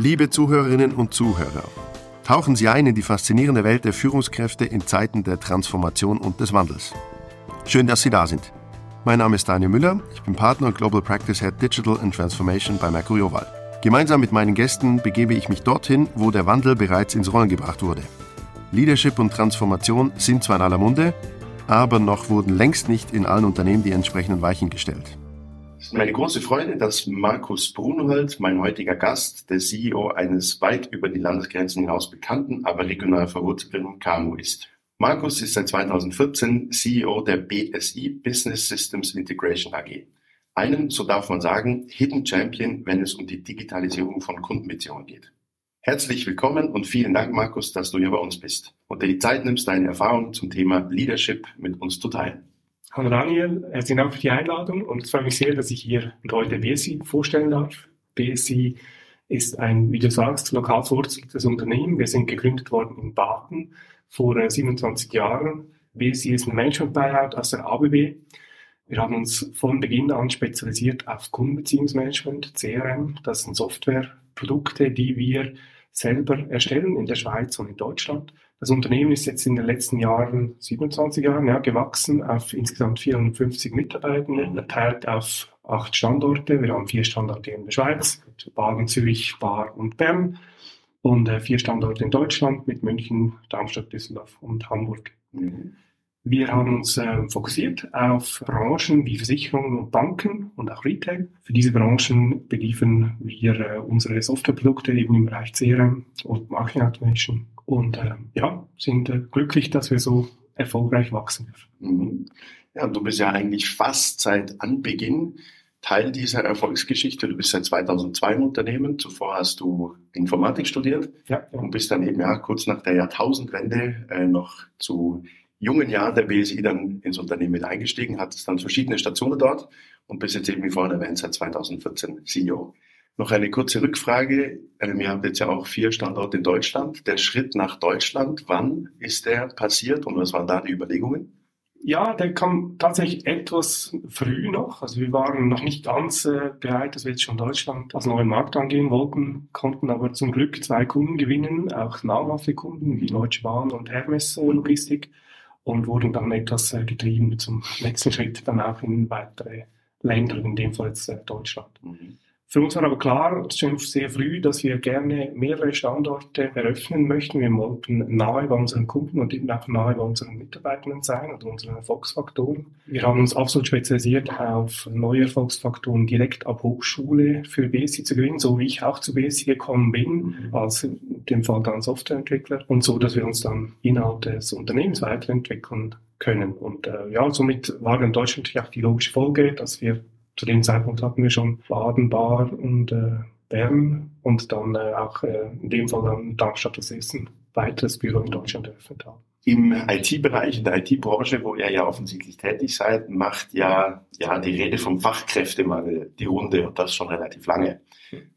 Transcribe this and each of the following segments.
Liebe Zuhörerinnen und Zuhörer, tauchen Sie ein in die faszinierende Welt der Führungskräfte in Zeiten der Transformation und des Wandels. Schön, dass Sie da sind. Mein Name ist Daniel Müller, ich bin Partner und Global Practice Head Digital and Transformation bei Mercury Oval. Gemeinsam mit meinen Gästen begebe ich mich dorthin, wo der Wandel bereits ins Rollen gebracht wurde. Leadership und Transformation sind zwar in aller Munde, aber noch wurden längst nicht in allen Unternehmen die entsprechenden Weichen gestellt. Es ist meine große Freude, dass Markus Brunhold, mein heutiger Gast, der CEO eines weit über die Landesgrenzen hinaus bekannten, aber regional verwurzelten KMU ist. Markus ist seit 2014 CEO der BSI Business Systems Integration AG. Einen, so darf man sagen, Hidden Champion, wenn es um die Digitalisierung von Kundenbeziehungen geht. Herzlich willkommen und vielen Dank, Markus, dass du hier bei uns bist und dir die Zeit nimmst, deine Erfahrungen zum Thema Leadership mit uns zu teilen. Hallo Daniel, herzlichen Dank für die Einladung und es freut mich sehr, dass ich hier heute BSI vorstellen darf. BSI ist ein, wie du sagst, lokal verwurzeltes Unternehmen. Wir sind gegründet worden in Baden vor 27 äh, Jahren. BSI ist ein Management-Buyout aus der ABB. Wir haben uns von Beginn an spezialisiert auf Kundenbeziehungsmanagement, CRM. Das sind Softwareprodukte, die wir selber erstellen in der Schweiz und in Deutschland. Das Unternehmen ist jetzt in den letzten Jahren, 27 Jahren, ja, gewachsen auf insgesamt 450 Mitarbeitende, verteilt auf acht Standorte. Wir haben vier Standorte in der Schweiz, Baden, Zürich, Bar und Bern und äh, vier Standorte in Deutschland mit München, Darmstadt, Düsseldorf und Hamburg. Mhm. Wir haben uns äh, fokussiert auf Branchen wie Versicherungen und Banken und auch Retail. Für diese Branchen beliefern wir äh, unsere Softwareprodukte eben im Bereich CRM und Marketing Automation und äh, ja, sind äh, glücklich, dass wir so erfolgreich wachsen dürfen. Mhm. Ja, du bist ja eigentlich fast seit Anbeginn Teil dieser Erfolgsgeschichte. Du bist seit 2002 im Unternehmen. Zuvor hast du Informatik studiert ja, ja. und bist dann eben ja kurz nach der Jahrtausendwende äh, noch zu jungen Jahren der BSI dann ins Unternehmen mit eingestiegen, hattest dann verschiedene Stationen dort und bist jetzt eben wie vorhin erwähnt seit 2014 CEO. Noch eine kurze Rückfrage. Ähm, ihr habt jetzt ja auch vier Standorte in Deutschland. Der Schritt nach Deutschland, wann ist der passiert und was waren da die Überlegungen? Ja, der kam tatsächlich etwas früh noch. Also wir waren noch nicht ganz äh, bereit, dass wir jetzt schon Deutschland als neuen Markt angehen wollten, konnten aber zum Glück zwei Kunden gewinnen, auch namhafte Kunden wie Deutsche Bahn und Hermes äh, Logistik und wurden dann etwas äh, getrieben zum nächsten Schritt dann auch in weitere Länder, in dem Fall jetzt äh, Deutschland. Mhm. Für uns war aber klar, schon sehr früh, dass wir gerne mehrere Standorte eröffnen möchten. Wir wollten nahe bei unseren Kunden und eben auch nahe bei unseren Mitarbeitenden sein oder unseren Erfolgsfaktoren. Wir haben uns absolut spezialisiert auf neue Erfolgsfaktoren direkt ab Hochschule für BSI zu gewinnen, so wie ich auch zu BSI gekommen bin, als in dem Fall dann Softwareentwickler und so, dass wir uns dann innerhalb des Unternehmens weiterentwickeln können. Und äh, ja, somit war dann Deutschland natürlich auch die logische Folge, dass wir zu dem Zeitpunkt hatten wir schon Baden, Bar und äh, Bern und dann äh, auch äh, in dem Fall dann Darmstadt das erste weiteres Büro in Deutschland eröffnet haben. Im IT-Bereich, in der IT-Branche, wo ihr ja offensichtlich tätig seid, macht ja, ja die Rede vom Fachkräftemangel die Runde und das schon relativ lange.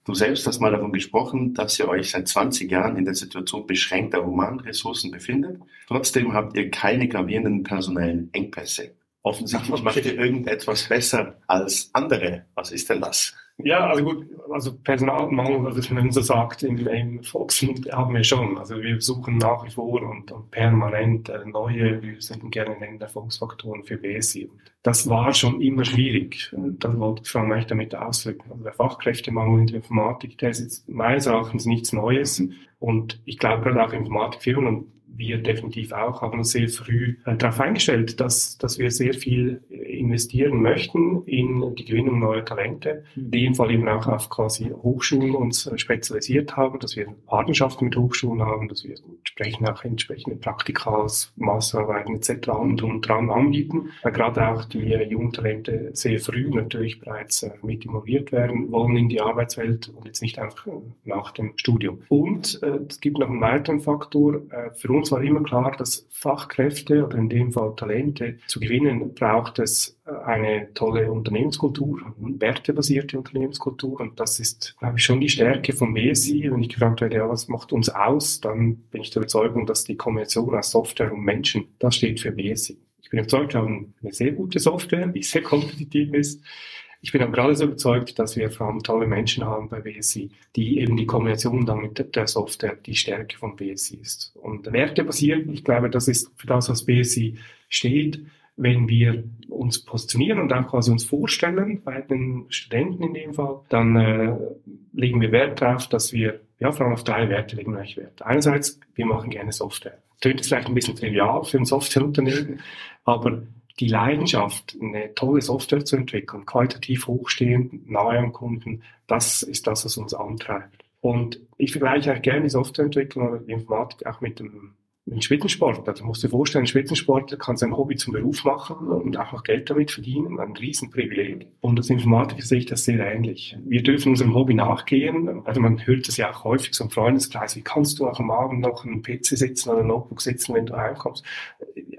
Du selbst hast mal davon gesprochen, dass ihr euch seit 20 Jahren in der Situation beschränkter Humanressourcen befindet. Trotzdem habt ihr keine gravierenden personellen Engpässe. Offensichtlich macht ihr irgendetwas besser als andere. Was ist denn das? Ja, also gut, also Personalmangel, was man so sagt, im, im Volksmund haben wir schon. Also wir suchen nach wie vor und, und permanent äh, neue, wir sind gerne in den Erfolgsfaktoren für BSI. Das war schon immer schwierig. Das wollte ich vor allem damit ausdrücken. Also der Fachkräftemangel in der Informatik, der ist jetzt meines Erachtens nichts Neues. Und ich glaube gerade auch Informatikfirmen wir definitiv auch haben uns sehr früh äh, darauf eingestellt, dass, dass wir sehr viel investieren möchten in die Gewinnung neuer Talente. In dem Fall eben auch auf quasi Hochschulen uns äh, spezialisiert haben, dass wir Partnerschaften mit Hochschulen haben, dass wir entsprechend auch entsprechende Praktikas, Masterarbeiten etc. und, und dran anbieten, weil gerade auch die äh, jungen Talente sehr früh natürlich bereits mit involviert werden wollen in die Arbeitswelt und jetzt nicht einfach nach dem Studium. Und äh, es gibt noch einen weiteren Faktor. Äh, für uns war immer klar, dass Fachkräfte oder in dem Fall Talente zu gewinnen, braucht es äh, eine tolle Unternehmenskultur, eine wertebasierte Unternehmenskultur. Und das ist, glaube ich, schon die Stärke von BSI. Wenn ich gefragt werde, ja, was macht uns aus, dann bin ich der Überzeugung, dass die Kombination aus Software und Menschen, das steht für BSI. Ich bin überzeugt, wir haben eine sehr gute Software, die sehr kompetitiv ist. Ich bin aber gerade so überzeugt, dass wir vor allem tolle Menschen haben bei BSI, die eben die Kombination dann mit der Software die Stärke von BSI ist. Und Werte basiert, ich glaube, das ist für das, was BSI steht, wenn wir uns positionieren und auch quasi uns vorstellen, bei den Studenten in dem Fall, dann äh, legen wir Wert darauf, dass wir, ja, vor allem auf drei Werte legen wir eigentlich Wert. Einerseits, wir machen gerne Software. Tönt jetzt vielleicht ein bisschen trivial für ein Softwareunternehmen, aber die Leidenschaft, eine tolle Software zu entwickeln, qualitativ hochstehend, nahe am Kunden, das ist das, was uns antreibt. Und ich vergleiche eigentlich gerne die Softwareentwicklung oder die Informatik auch mit dem ein Spitzensportler. Du musst dir vorstellen, ein Spitzensportler kann sein Hobby zum Beruf machen und auch noch Geld damit verdienen. Ein Riesenprivileg. Und als Informatiker sehe ich das sehr ähnlich. Wir dürfen unserem Hobby nachgehen. Also man hört das ja auch häufig so im Freundeskreis. Wie kannst du auch am Abend noch einen PC sitzen oder ein Notebook sitzen, wenn du heimkommst?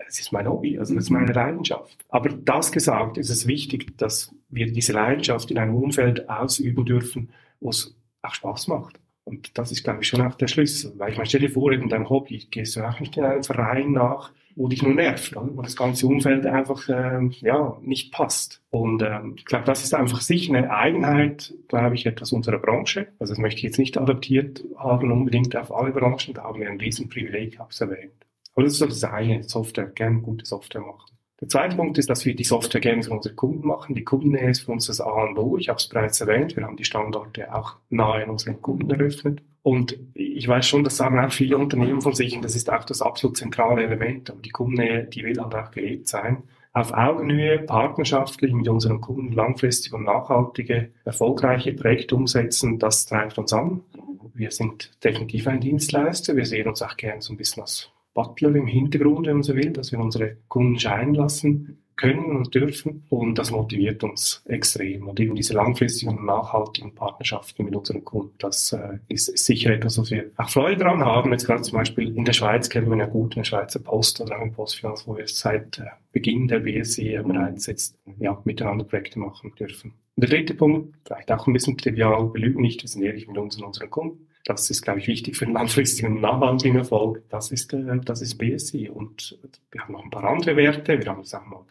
Das ist mein Hobby, also das ist meine Leidenschaft. Aber das gesagt, ist es wichtig, dass wir diese Leidenschaft in einem Umfeld ausüben dürfen, wo es auch Spaß macht. Und das ist, glaube ich, schon auch der Schlüssel. Weil ich meine, stell dir vor, in deinem Hobby gehst du auch nicht in einen Verein nach, wo dich nur nervt, wo das ganze Umfeld einfach ähm, ja, nicht passt. Und ähm, ich glaube, das ist einfach sicher eine Eigenheit, glaube ich, etwas unserer Branche. Also das möchte ich jetzt nicht adaptiert haben unbedingt auf alle Branchen, da haben wir ein Riesenprivileg, habe ich erwähnt. Aber das ist das eine, Software, gerne gute Software machen. Der zweite Punkt ist, dass wir die Software gerne für unsere Kunden machen. Die Kundennähe ist für uns das A und O. Ich habe es bereits erwähnt. Wir haben die Standorte auch nahe an unseren Kunden eröffnet. Und ich weiß schon, das sagen auch viele Unternehmen von sich, und das ist auch das absolut zentrale Element. Aber die Kundennähe, die will halt auch gelebt sein. Auf Augenhöhe, partnerschaftlich mit unseren Kunden langfristig und nachhaltige, erfolgreiche Projekte umsetzen, das treibt uns an. Wir sind definitiv ein Dienstleister. Wir sehen uns auch gerne so ein bisschen als Butler im Hintergrund, wenn man so will, dass wir unsere Kunden scheinen lassen können und dürfen. Und das motiviert uns extrem. Und eben diese langfristigen und nachhaltigen Partnerschaften mit unseren Kunden, das äh, ist, sicher etwas, was wir auch Freude daran haben. Jetzt gerade zum Beispiel in der Schweiz kennen wir ja gut in der Schweizer Post oder in Postfinanz, wo wir seit äh, Beginn der BSI bereits jetzt ja, miteinander Projekte machen dürfen. Und der dritte Punkt, vielleicht auch ein bisschen trivial, wir lügen nicht, wir sind ehrlich mit uns und unseren Kunden. Das ist, glaube ich, wichtig für den langfristigen nachhaltigen Erfolg. Das ist, äh, das ist BSI. Und wir haben noch ein paar andere Werte. Wir haben es auch mal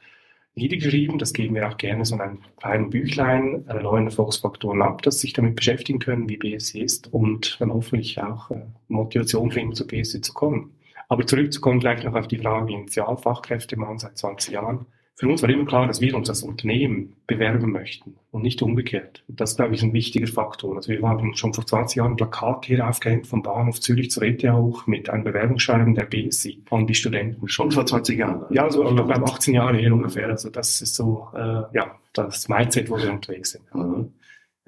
niedergeschrieben. Das geben wir auch gerne so in einem kleinen Büchlein, äh, neuen Erfolgsfaktoren ab, dass sich damit beschäftigen können, wie BSI ist und dann hoffentlich auch äh, Motivation finden, zu BSI zu kommen. Aber zurückzukommen gleich noch auf die Frage Initialfachkräfte machen seit 20 Jahren. Für uns war immer klar, dass wir uns als Unternehmen bewerben möchten und nicht umgekehrt. Und das, glaube ich, ist ein wichtiger Faktor. Also wir haben schon vor 20 Jahren ein Plakat hier aufgehängt vom Bahnhof Zürich zur ETH hoch mit einem Bewerbungsschreiben der BSI an die Studenten. Schon vor 20 Jahren? Ja, also ich glaube 18 Jahre her ungefähr. Also das ist so, äh, ja, das Mindset, wo wir unterwegs sind. Mhm.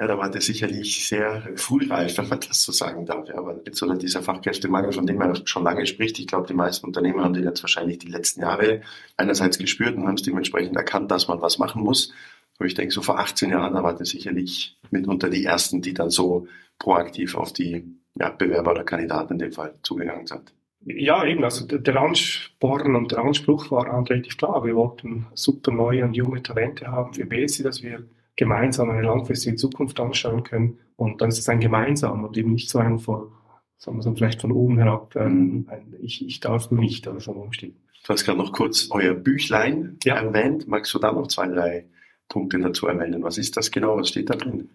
Ja, da war der sicherlich sehr frühreif, wenn man das so sagen darf. Ja, aber jetzt oder dieser Fachkräftemangel, von dem man schon lange spricht, ich glaube, die meisten Unternehmen haben den jetzt wahrscheinlich die letzten Jahre einerseits gespürt und haben es dementsprechend erkannt, dass man was machen muss. Aber ich denke, so vor 18 Jahren, da war das sicherlich mitunter die ersten, die dann so proaktiv auf die ja, Bewerber oder Kandidaten in dem Fall zugegangen sind. Ja, eben. Also der Ansporn und der Anspruch war relativ klar. Wir wollten super neue und junge Talente haben für BSI, dass wir gemeinsam eine langfristige Zukunft anschauen können. Und dann ist es ein gemeinsam und eben nicht so ein von, sagen wir so, vielleicht von oben herab, ähm, ein ich, ich darf nicht oder so umstehen. Du hast gerade noch kurz euer Büchlein ja. erwähnt. Magst du da noch zwei, drei Punkte dazu erwähnen? Was ist das genau? Was steht da drin?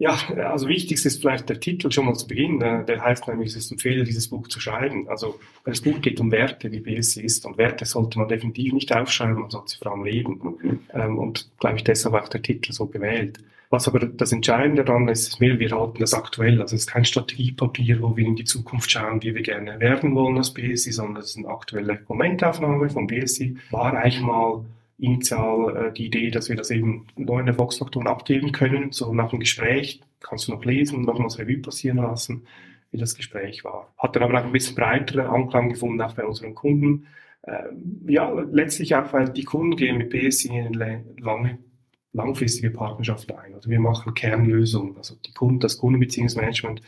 Ja, also wichtigst ist vielleicht der Titel schon mal zu Beginn. Der heißt nämlich, es ist ein Fehler, dieses Buch zu schreiben. Also das Buch geht um Werte, wie BSC ist. Und Werte sollte man definitiv nicht aufschreiben, man sollte sie vor allem leben. Mhm. Und glaube ich, deshalb auch der Titel so gewählt. Was aber das Entscheidende daran ist, ist wir, wir halten das aktuell. Also es ist kein Strategiepapier, wo wir in die Zukunft schauen, wie wir gerne werden wollen als BSI, sondern es ist eine aktuelle Momentaufnahme von BSI. War eigentlich mal initial äh, die Idee, dass wir das eben neuen Erfolgsfaktoren abgeben können. So nach dem Gespräch kannst du noch lesen und nochmals Revue passieren lassen, wie das Gespräch war. Hat dann aber auch ein bisschen breiteren Anklang gefunden, auch bei unseren Kunden. Äh, ja, letztlich auch, weil die Kunden gehen mit BSI in eine lange, langfristige Partnerschaft ein. Also wir machen Kernlösungen. Also die Kunden, das Kundenbeziehungsmanagement,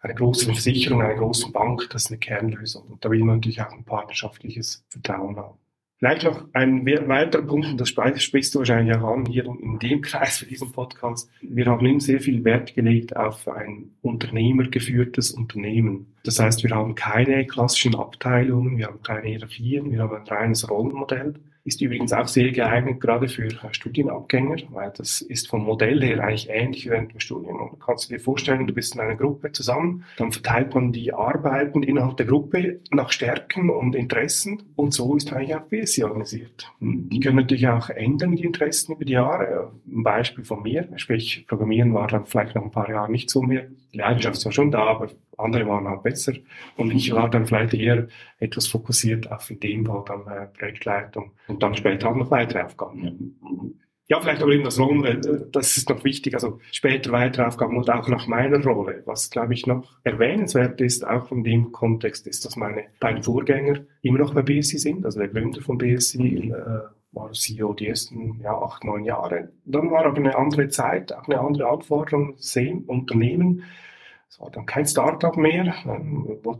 eine große Versicherung, eine große Bank, das ist eine Kernlösung. Und da will man natürlich auch ein partnerschaftliches Vertrauen haben. Vielleicht noch ein weiterer Punkt, und das sprichst du wahrscheinlich auch an hier in dem Kreis für diesen Podcast. Wir haben eben sehr viel Wert gelegt auf ein unternehmergeführtes Unternehmen. Das heißt, wir haben keine klassischen Abteilungen, wir haben keine Hierarchien, wir haben ein reines Rollenmodell. Ist übrigens auch sehr geeignet, gerade für Studienabgänger, weil das ist vom Modell her eigentlich ähnlich während dem Studium. Und kannst du dir vorstellen, du bist in einer Gruppe zusammen, dann verteilt man die Arbeiten innerhalb der Gruppe nach Stärken und Interessen und so ist eigentlich auch BSI organisiert. Die können natürlich auch ändern, die Interessen über die Jahre. Ein Beispiel von mir, sprich Programmieren war dann vielleicht nach ein paar Jahren nicht so mehr. Leidenschaft war schon da, aber andere waren halt besser. Und ich war dann vielleicht eher etwas fokussiert auf dem Fall dann äh, Projektleitung und dann später auch noch weitere Aufgaben. Ja, vielleicht aber eben das Rollen, äh, das ist noch wichtig, also später weitere Aufgaben und auch nach meiner Rolle. Was, glaube ich, noch erwähnenswert ist, auch in dem Kontext, ist, dass meine beiden Vorgänger immer noch bei BSI sind, also der Gründer von BSI, äh, war CEO die ersten ja, acht, neun Jahre. Dann war aber eine andere Zeit, auch eine andere Anforderung, sehen Unternehmen. Es war dann kein Startup mehr. Wir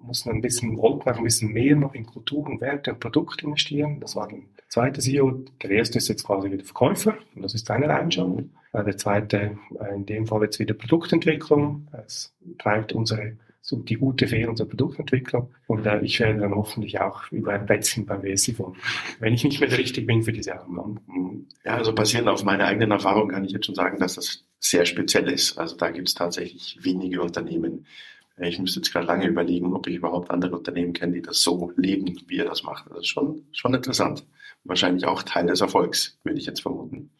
mussten ein bisschen, wollten auch ein bisschen mehr noch in Kultur und Werte und Produkte investieren. Das war der zweite CEO. Der erste ist jetzt quasi wieder Verkäufer und das ist seine Leidenschaft. Der zweite, äh, in dem Fall jetzt wieder Produktentwicklung. Es treibt unsere so die gute Fehler unserer Produktentwicklung. Und äh, ich werde dann hoffentlich auch über ein Plätzchen beim WSI von, wenn ich nicht mehr der Richtige bin für diese Aufgaben. Ja, also basierend auf meiner eigenen Erfahrung kann ich jetzt schon sagen, dass das sehr speziell ist. Also da gibt es tatsächlich wenige Unternehmen. Ich müsste jetzt gerade lange überlegen, ob ich überhaupt andere Unternehmen kenne, die das so leben, wie er das macht. Das ist schon, schon interessant. Wahrscheinlich auch Teil des Erfolgs, würde ich jetzt vermuten.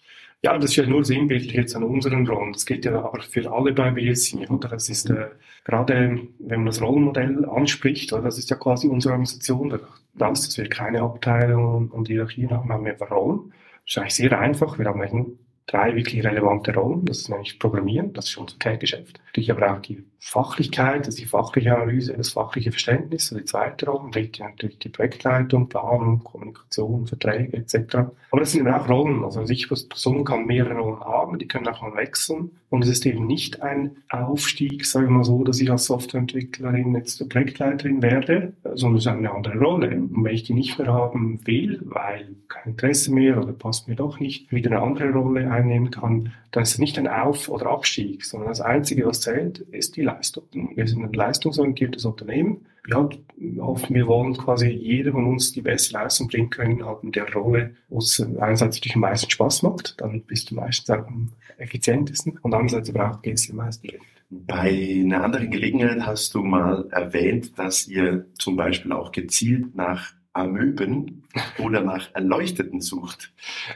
Ja, das ist ja nur sinnbildlich jetzt an unseren Rollen. Das geht ja aber für alle bei BSI, oder? Das ist äh, gerade, wenn man das Rollenmodell anspricht, oder? das ist ja quasi unsere Organisation. Das, dass wir keine Abteilung und Hierarchien haben, haben wir Rollen. Das ist eigentlich sehr einfach. Wir haben eigentlich drei wirklich relevante Rollen. Das ist nämlich Programmieren, das ist unser Kerngeschäft. Natürlich aber auch die Fachlichkeit, das ist die fachliche Analyse, das fachliche Verständnis, also die zweite Rolle. Dritte natürlich die Projektleitung, Planung, Kommunikation, Verträge etc. Aber das sind eben auch Rollen. Also ich als Person kann mehrere Rollen haben, die können auch mal wechseln. Und es ist eben nicht ein Aufstieg, sagen wir mal so, dass ich als Softwareentwicklerin jetzt Projektleiterin werde, sondern es ist eine andere Rolle. Und wenn ich die nicht mehr haben will, weil kein Interesse mehr oder passt mir doch nicht, wieder eine andere Rolle einnehmen kann, dann ist es nicht ein Auf- oder Abstieg, sondern das Einzige, was zählt, ist die Leistung. Wir sind ein leistungsorientiertes Unternehmen. Ja, wir wollen quasi jeder von uns die beste Leistung bringen können, halt in der Rolle, wo es einerseits natürlich am meisten Spaß macht, dann bist du meistens auch am effizientesten und andererseits aber auch gehst du am meisten Geld. Bei einer anderen Gelegenheit hast du mal erwähnt, dass ihr zum Beispiel auch gezielt nach Amöben oder nach Erleuchteten sucht.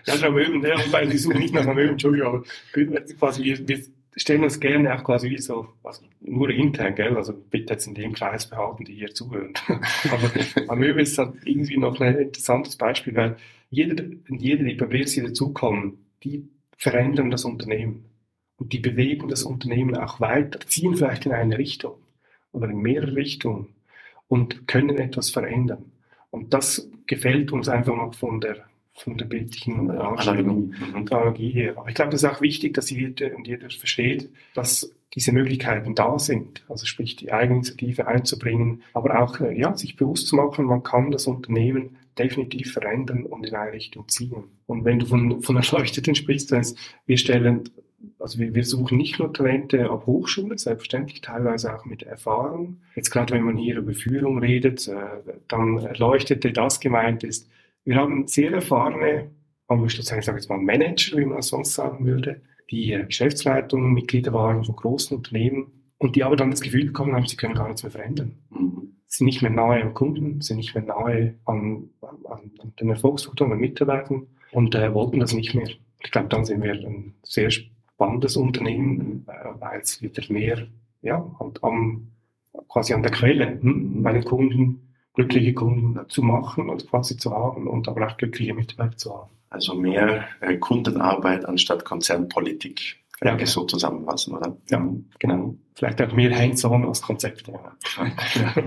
Ja, nach Amöben, ja, weil die suchen nicht nach Amöben, Entschuldigung, aber quasi, wir, wir stellen uns gerne auch quasi wie so, also nur intern, gell, also bitte jetzt in dem Kreis behalten, die hier zuhören. aber Amöbe ist halt irgendwie noch ein interessantes Beispiel, weil jeder, jeder die bei BSC dazukommen, die verändern das Unternehmen. Und die bewegen das Unternehmen auch weiter, ziehen vielleicht in eine Richtung oder in mehrere Richtungen und können etwas verändern. Und das gefällt uns einfach noch von der, von der bildlichen Analogie, Analogie her. Aber ich glaube, es ist auch wichtig, dass jeder und jeder versteht, dass diese Möglichkeiten da sind. Also sprich, die Eigeninitiative einzubringen, aber auch, äh, ja, sich bewusst zu machen, man kann das Unternehmen definitiv verändern und in eine Richtung ziehen. Und wenn du von, von Erleuchteten sprichst, dann ist, wir stellen also wir, wir suchen nicht nur Talente ab Hochschule, selbstverständlich teilweise auch mit Erfahrung. Jetzt gerade wenn man hier über Führung redet, äh, dann erleuchtete das gemeint ist. Wir haben sehr erfahrene, aber ich sage jetzt mal Manager, wie man das sonst sagen würde, die äh, Geschäftsleitung, Mitglieder waren von großen Unternehmen und die aber dann das Gefühl bekommen haben, sie können gar nichts mehr verändern. Mhm. Sie sind nicht mehr nahe am Kunden, sind nicht mehr nahe an, an, an den Erfolgsfaktoren, an Mitarbeitern und äh, wollten das nicht mehr. Ich glaube, dann sind wir ein sehr spannendes Unternehmen, äh, weil es wieder mehr ja, halt am, quasi an der Quelle hm, bei den Kunden, glückliche Kunden zu machen und quasi zu haben und aber auch glückliche Mitarbeiter zu haben. Also mehr äh, Kundenarbeit anstatt Konzernpolitik. Ja, ich so zusammenfassen, oder? Ja, genau. Vielleicht auch mehr Hands-on als Konzept. Ja.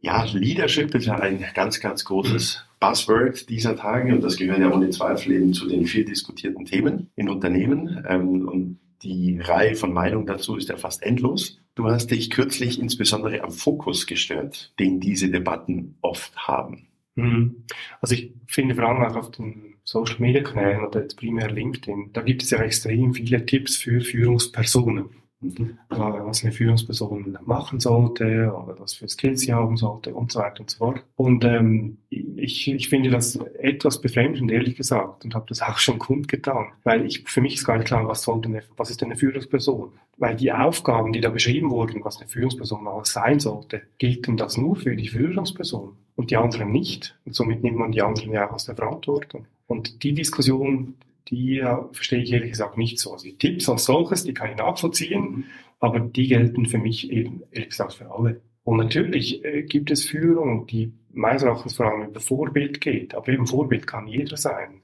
ja, Leadership ist ja ein ganz, ganz großes Buzzword dieser Tage und das gehört ja ohne Zweifel eben zu den viel diskutierten Themen in Unternehmen. Ähm, und die Reihe von Meinungen dazu ist ja fast endlos. Du hast dich kürzlich insbesondere am Fokus gestört, den diese Debatten oft haben. Mhm. Also ich finde vor allem auch auf den Social Media Kanälen oder jetzt primär LinkedIn, da gibt es ja extrem viele Tipps für Führungspersonen. Mhm. was eine Führungsperson machen sollte oder was für Skills sie haben sollte und so weiter und so fort. Und ähm, ich, ich finde das etwas befremdend, ehrlich gesagt, und habe das auch schon kundgetan, weil ich, für mich ist gar nicht klar, was, soll denn, was ist denn eine Führungsperson? Weil die Aufgaben, die da beschrieben wurden, was eine Führungsperson alles sein sollte, gelten das nur für die Führungsperson und die anderen nicht. Und somit nimmt man die anderen ja auch aus der Verantwortung. Und die Diskussion, die ja, verstehe ich ehrlich gesagt nicht so. Also die Tipps als solches, die kann ich nachvollziehen, aber die gelten für mich eben, ehrlich gesagt, für alle. Und natürlich äh, gibt es Führung, die meines Erachtens vor allem über Vorbild geht. Aber eben Vorbild kann jeder sein.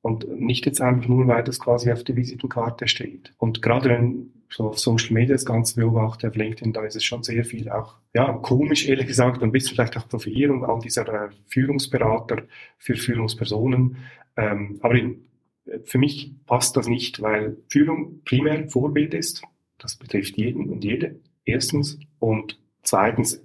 Und nicht jetzt einfach nur, weil das quasi auf der Visitenkarte steht. Und gerade wenn so auf Social Media das Ganze beobachte, auf LinkedIn, da ist es schon sehr viel auch, ja, komisch, ehrlich gesagt, ein bisschen vielleicht auch Profilierung all dieser äh, Führungsberater für Führungspersonen. Ähm, aber für mich passt das nicht, weil Führung primär Vorbild ist. Das betrifft jeden und jede. Erstens. Und zweitens,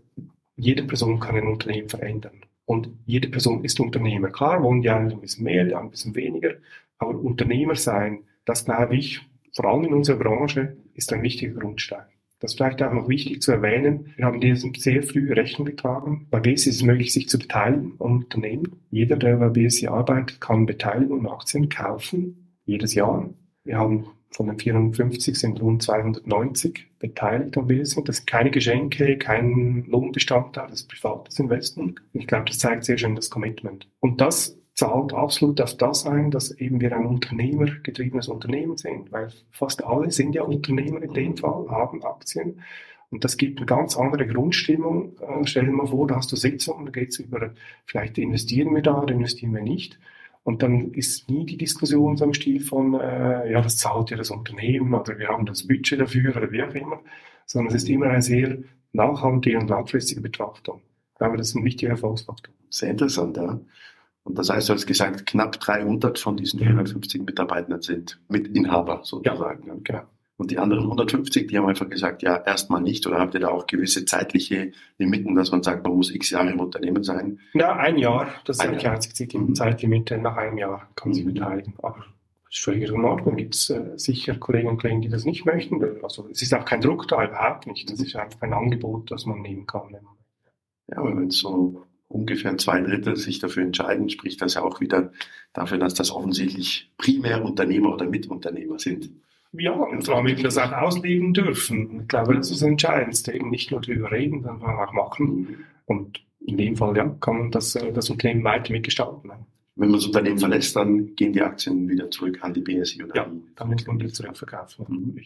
jede Person kann ein Unternehmen verändern. Und jede Person ist Unternehmer. Klar wollen die einen ein bisschen mehr, die anderen ein bisschen weniger. Aber Unternehmer sein, das glaube ich, vor allem in unserer Branche, ist ein wichtiger Grundstein. Das ist vielleicht auch noch wichtig zu erwähnen. Wir haben diesem sehr früh Rechnung getragen. Bei BSI ist es möglich, sich zu beteiligen am Unternehmen. Jeder, der bei BSI arbeitet, kann Beteiligung und Aktien kaufen. Jedes Jahr. Wir haben von den 450 sind rund 290 beteiligt am BSI. Das sind keine Geschenke, kein Lohnbestandteil, das ist privates Investment. Ich glaube, das zeigt sehr schön das Commitment. Und das zahlt absolut auf das ein, dass eben wir ein unternehmergetriebenes Unternehmen sind, weil fast alle sind ja Unternehmer in dem Fall, haben Aktien. Und das gibt eine ganz andere Grundstimmung. Äh, stell dir mal vor, da hast du Sitzungen, da geht es über, vielleicht investieren wir da oder investieren wir nicht. Und dann ist nie die Diskussion so im Stil von, äh, ja, das zahlt ja das Unternehmen oder wir haben das Budget dafür oder wie auch immer, sondern es ist immer eine sehr nachhaltige und langfristige Betrachtung. Ich glaube, das ist ein wichtiger Erfolgsfaktor. Sehr interessant, ja. Und das heißt, du hast gesagt, knapp 300 von diesen 450 Mitarbeitenden sind Mitinhaber sozusagen. Ja, genau. Und die anderen 150, die haben einfach gesagt, ja, erstmal nicht. Oder habt ihr da auch gewisse zeitliche Limiten, dass man sagt, man muss x Jahre im Unternehmen sein? Ja, ein Jahr. Das ist eigentlich einzig mhm. Zeitlimite. Nach einem Jahr kann man sich mhm. beteiligen. Aber das ist völlig in Ordnung. Gibt es äh, sicher Kollegen und Kollegen, die das nicht möchten. Also es ist auch kein Druck da, überhaupt nicht. Das ist einfach ein Angebot, das man nehmen kann. Ja, aber wenn es so ungefähr zwei Drittel sich dafür entscheiden, spricht das ja auch wieder dafür, dass das offensichtlich primär Unternehmer oder Mitunternehmer sind. Ja, und allem eben das auch ausleben dürfen. Ich glaube, das ist das Entscheidendste, eben nicht nur darüber reden, sondern auch machen. Und in dem Fall, ja, kann man das, äh, das Unternehmen weiter mitgestalten. Wenn man das Unternehmen verlässt, dann gehen die Aktien wieder zurück an die BSI oder Ja, muss man wieder zurückverkaufen. Mhm.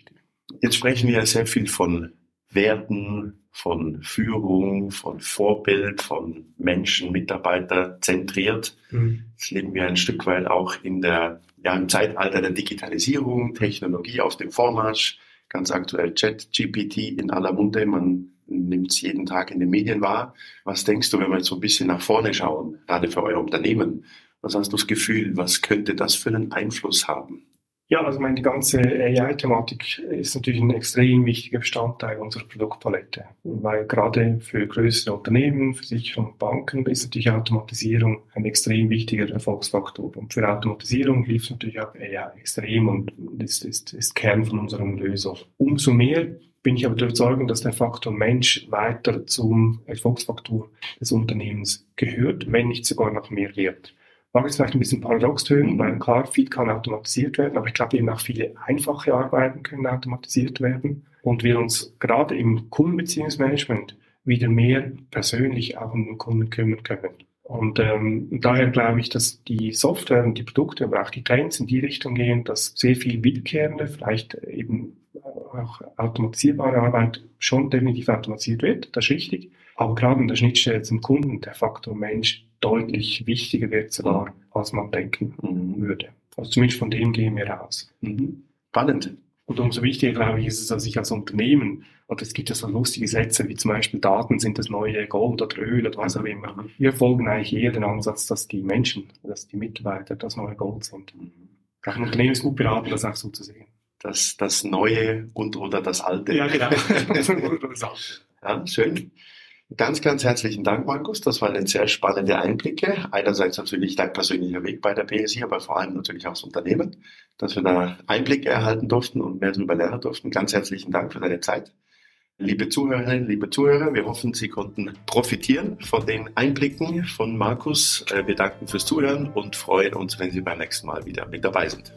Jetzt sprechen wir ja sehr viel von Werten, von Führung, von Vorbild, von Menschen, Mitarbeiter zentriert. Mhm. Jetzt leben wir ein Stück weit auch in der, ja, im Zeitalter der Digitalisierung, Technologie auf dem Vormarsch. Ganz aktuell Chat, GPT in aller Munde. Man nimmt es jeden Tag in den Medien wahr. Was denkst du, wenn wir jetzt so ein bisschen nach vorne schauen, gerade für euer Unternehmen? Was hast du das Gefühl? Was könnte das für einen Einfluss haben? Ja, also meine, ganze AI-Thematik ist natürlich ein extrem wichtiger Bestandteil unserer Produktpalette, weil gerade für größere Unternehmen, Versicherungen, Banken ist natürlich Automatisierung ein extrem wichtiger Erfolgsfaktor. Und für Automatisierung hilft natürlich auch AI extrem und ist, ist, ist Kern von unserer Lösung. Umso mehr bin ich aber der Überzeugung, dass der Faktor Mensch weiter zum Erfolgsfaktor des Unternehmens gehört, wenn nicht sogar noch mehr wird mag jetzt vielleicht ein bisschen paradox tönen, weil klar, viel kann automatisiert werden, aber ich glaube eben auch viele einfache Arbeiten können automatisiert werden und wir uns gerade im Kundenbeziehungsmanagement wieder mehr persönlich auch um den Kunden kümmern können. Und ähm, daher glaube ich, dass die Software und die Produkte, aber auch die Trends in die Richtung gehen, dass sehr viel wiederkehrende, vielleicht eben auch automatisierbare Arbeit schon definitiv automatisiert wird, das ist richtig. Aber gerade in der Schnittstelle zum Kunden, der Faktor Mensch deutlich wichtiger wird sogar, als man denken mhm. würde. Also zumindest von dem gehen wir aus. Mhm. Spannend. Und umso wichtiger, glaube ich, ist es, dass ich als Unternehmen, und es gibt ja so lustige Sätze wie zum Beispiel Daten sind das neue Gold oder Öl oder was auch immer. Wir folgen eigentlich eher den Ansatz, dass die Menschen, dass die Mitarbeiter das neue Gold sind. Ein Unternehmen ist gut beraten, das auch so zu sehen. Das, das Neue und oder das Alte. Ja, genau. ja, schön. Ganz, ganz herzlichen Dank, Markus. Das waren sehr spannende Einblicke. Einerseits natürlich dein persönlicher Weg bei der PSI, aber vor allem natürlich auch das Unternehmen, dass wir da Einblicke erhalten durften und mehr darüber lernen durften. Ganz herzlichen Dank für deine Zeit. Liebe Zuhörerinnen, liebe Zuhörer, wir hoffen, Sie konnten profitieren von den Einblicken von Markus. Äh, wir danken fürs Zuhören und freuen uns, wenn Sie beim nächsten Mal wieder mit dabei sind.